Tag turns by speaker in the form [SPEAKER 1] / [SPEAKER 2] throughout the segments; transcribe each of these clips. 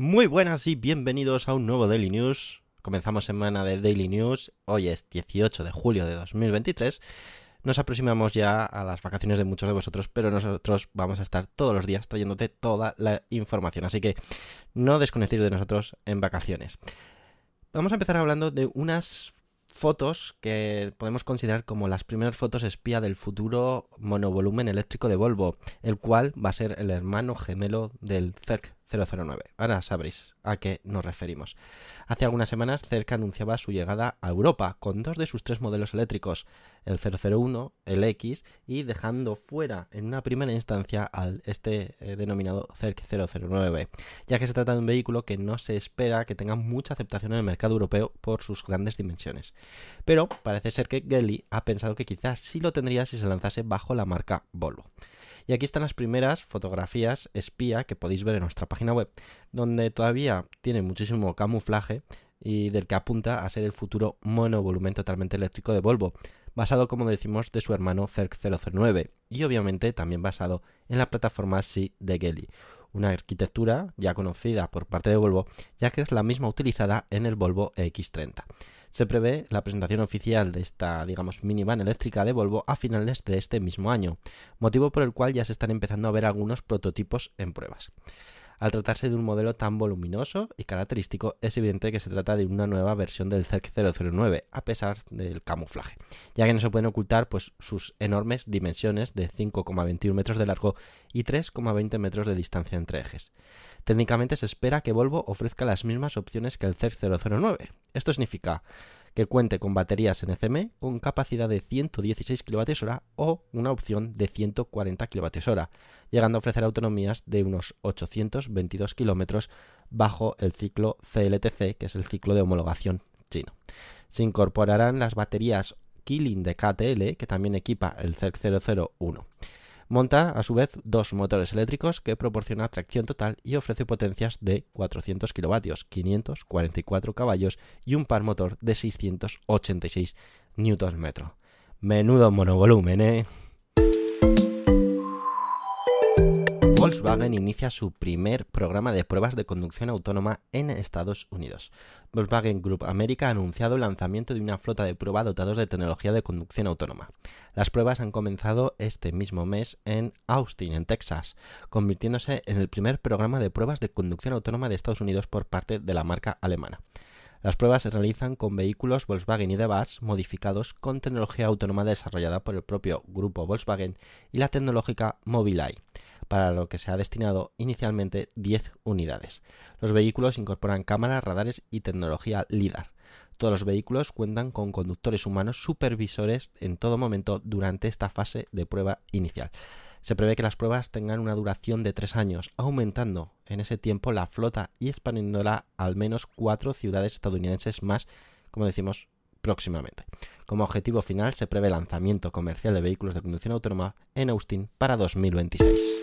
[SPEAKER 1] Muy buenas y bienvenidos a un nuevo Daily News. Comenzamos semana de Daily News. Hoy es 18 de julio de 2023. Nos aproximamos ya a las vacaciones de muchos de vosotros, pero nosotros vamos a estar todos los días trayéndote toda la información. Así que no desconectéis de nosotros en vacaciones. Vamos a empezar hablando de unas fotos que podemos considerar como las primeras fotos espía del futuro monovolumen eléctrico de Volvo, el cual va a ser el hermano gemelo del CERC 009. Ahora sabréis a qué nos referimos. Hace algunas semanas Cerca anunciaba su llegada a Europa con dos de sus tres modelos eléctricos, el 001, el X y dejando fuera en una primera instancia al este eh, denominado CERC 009, ya que se trata de un vehículo que no se espera que tenga mucha aceptación en el mercado europeo por sus grandes dimensiones. Pero parece ser que Gelly ha pensado que quizás sí lo tendría si se lanzase bajo la marca Volvo. Y aquí están las primeras fotografías espía que podéis ver en nuestra página web, donde todavía tiene muchísimo camuflaje y del que apunta a ser el futuro monovolumen totalmente eléctrico de Volvo, basado como decimos de su hermano CERC 009 y obviamente también basado en la plataforma SI de Gelly, una arquitectura ya conocida por parte de Volvo, ya que es la misma utilizada en el Volvo X30 se prevé la presentación oficial de esta, digamos, minivan eléctrica de Volvo a finales de este mismo año, motivo por el cual ya se están empezando a ver algunos prototipos en pruebas. Al tratarse de un modelo tan voluminoso y característico, es evidente que se trata de una nueva versión del CERC 009, a pesar del camuflaje, ya que no se pueden ocultar pues, sus enormes dimensiones de 5,21 metros de largo y 3,20 metros de distancia entre ejes. Técnicamente se espera que Volvo ofrezca las mismas opciones que el CERC 009. Esto significa que cuente con baterías NCM con capacidad de 116 kWh o una opción de 140 kWh, llegando a ofrecer autonomías de unos 822 km bajo el ciclo CLTC, que es el ciclo de homologación chino. Se incorporarán las baterías Killing de KTL, que también equipa el CERC 001. Monta a su vez dos motores eléctricos que proporciona tracción total y ofrece potencias de 400 kilovatios, 544 caballos y un par motor de 686 Nm. Menudo monovolumen, ¿eh? Volkswagen inicia su primer programa de pruebas de conducción autónoma en Estados Unidos. Volkswagen Group America ha anunciado el lanzamiento de una flota de prueba dotados de tecnología de conducción autónoma. Las pruebas han comenzado este mismo mes en Austin, en Texas, convirtiéndose en el primer programa de pruebas de conducción autónoma de Estados Unidos por parte de la marca alemana. Las pruebas se realizan con vehículos Volkswagen y de bus modificados con tecnología autónoma desarrollada por el propio grupo Volkswagen y la tecnológica Mobileye para lo que se ha destinado inicialmente 10 unidades. Los vehículos incorporan cámaras, radares y tecnología LIDAR. Todos los vehículos cuentan con conductores humanos supervisores en todo momento durante esta fase de prueba inicial. Se prevé que las pruebas tengan una duración de tres años, aumentando en ese tiempo la flota y expandiéndola a al menos cuatro ciudades estadounidenses más, como decimos, próximamente. Como objetivo final se prevé el lanzamiento comercial de vehículos de conducción autónoma en Austin para 2026.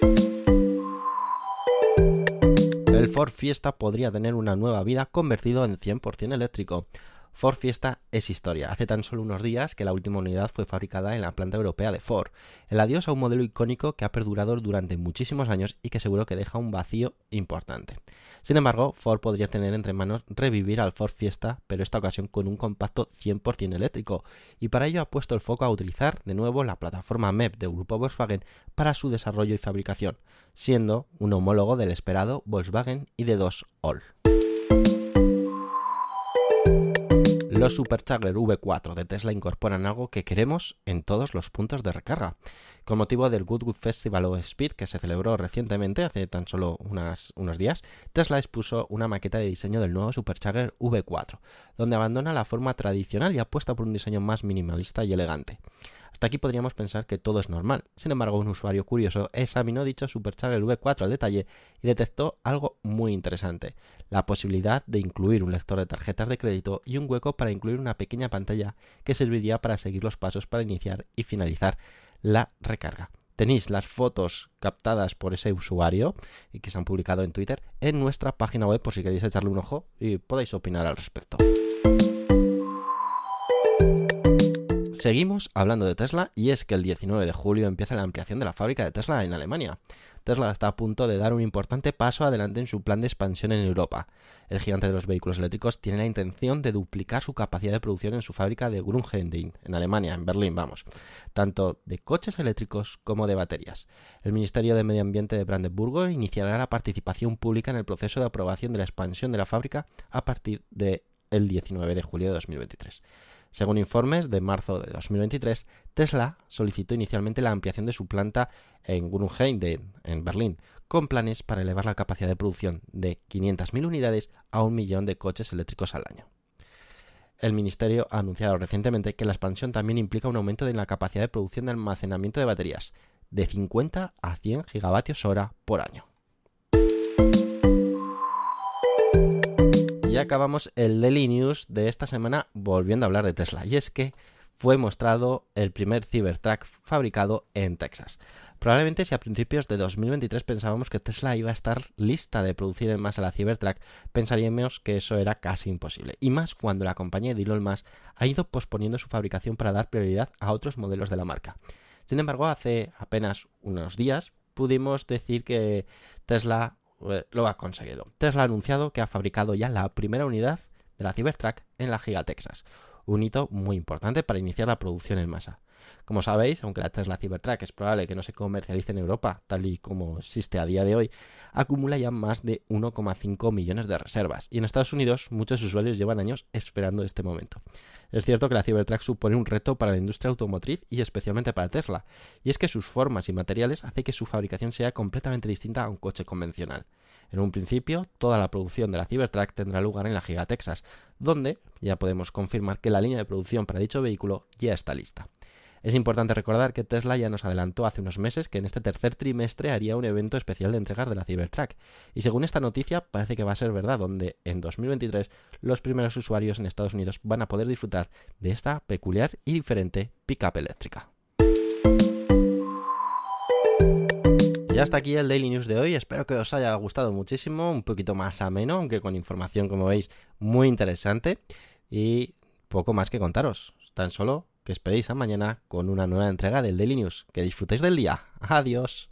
[SPEAKER 1] El Ford Fiesta podría tener una nueva vida convertido en 100% eléctrico. Ford Fiesta es historia. Hace tan solo unos días que la última unidad fue fabricada en la planta europea de Ford. El adiós a un modelo icónico que ha perdurado durante muchísimos años y que seguro que deja un vacío importante. Sin embargo, Ford podría tener entre manos revivir al Ford Fiesta, pero esta ocasión con un compacto 100% eléctrico, y para ello ha puesto el foco a utilizar de nuevo la plataforma MEP del grupo Volkswagen para su desarrollo y fabricación, siendo un homólogo del esperado Volkswagen ID2 All. Los Supercharger V4 de Tesla incorporan algo que queremos en todos los puntos de recarga. Con motivo del Goodwood Festival of Speed que se celebró recientemente, hace tan solo unos días, Tesla expuso una maqueta de diseño del nuevo Supercharger V4, donde abandona la forma tradicional y apuesta por un diseño más minimalista y elegante. Hasta aquí podríamos pensar que todo es normal. Sin embargo, un usuario curioso examinó dicho Supercharger V4 al detalle y detectó algo muy interesante, la posibilidad de incluir un lector de tarjetas de crédito y un hueco para incluir una pequeña pantalla que serviría para seguir los pasos para iniciar y finalizar la recarga. Tenéis las fotos captadas por ese usuario y que se han publicado en Twitter en nuestra página web por si queréis echarle un ojo y podéis opinar al respecto. Seguimos hablando de Tesla y es que el 19 de julio empieza la ampliación de la fábrica de Tesla en Alemania. Tesla está a punto de dar un importante paso adelante en su plan de expansión en Europa. El gigante de los vehículos eléctricos tiene la intención de duplicar su capacidad de producción en su fábrica de Grünheim, en Alemania, en Berlín, vamos, tanto de coches eléctricos como de baterías. El Ministerio de Medio Ambiente de Brandenburgo iniciará la participación pública en el proceso de aprobación de la expansión de la fábrica a partir del 19 de julio de 2023. Según informes de marzo de 2023, Tesla solicitó inicialmente la ampliación de su planta en Grunheim, en Berlín, con planes para elevar la capacidad de producción de 500.000 unidades a un millón de coches eléctricos al año. El Ministerio ha anunciado recientemente que la expansión también implica un aumento en la capacidad de producción de almacenamiento de baterías, de 50 a 100 gigavatios hora por año. Ya acabamos el Daily News de esta semana volviendo a hablar de Tesla. Y es que fue mostrado el primer Cybertruck fabricado en Texas. Probablemente si a principios de 2023 pensábamos que Tesla iba a estar lista de producir en masa la Cybertruck, pensaríamos que eso era casi imposible. Y más cuando la compañía de Elon Musk ha ido posponiendo su fabricación para dar prioridad a otros modelos de la marca. Sin embargo, hace apenas unos días pudimos decir que Tesla lo ha conseguido. Tesla ha anunciado que ha fabricado ya la primera unidad de la Cybertruck en la Giga Texas, un hito muy importante para iniciar la producción en masa. Como sabéis, aunque la Tesla Cybertruck es probable que no se comercialice en Europa tal y como existe a día de hoy, acumula ya más de 1,5 millones de reservas y en Estados Unidos muchos usuarios llevan años esperando este momento. Es cierto que la Cybertruck supone un reto para la industria automotriz y especialmente para Tesla, y es que sus formas y materiales hacen que su fabricación sea completamente distinta a un coche convencional. En un principio, toda la producción de la Cybertruck tendrá lugar en la Giga Texas, donde ya podemos confirmar que la línea de producción para dicho vehículo ya está lista. Es importante recordar que Tesla ya nos adelantó hace unos meses que en este tercer trimestre haría un evento especial de entregas de la Cybertruck, y según esta noticia parece que va a ser verdad, donde en 2023 los primeros usuarios en Estados Unidos van a poder disfrutar de esta peculiar y diferente pickup eléctrica. Y hasta aquí el Daily News de hoy. Espero que os haya gustado muchísimo, un poquito más ameno, aunque con información, como veis, muy interesante. Y poco más que contaros. Tan solo que esperéis a mañana con una nueva entrega del Daily News. Que disfrutéis del día. Adiós.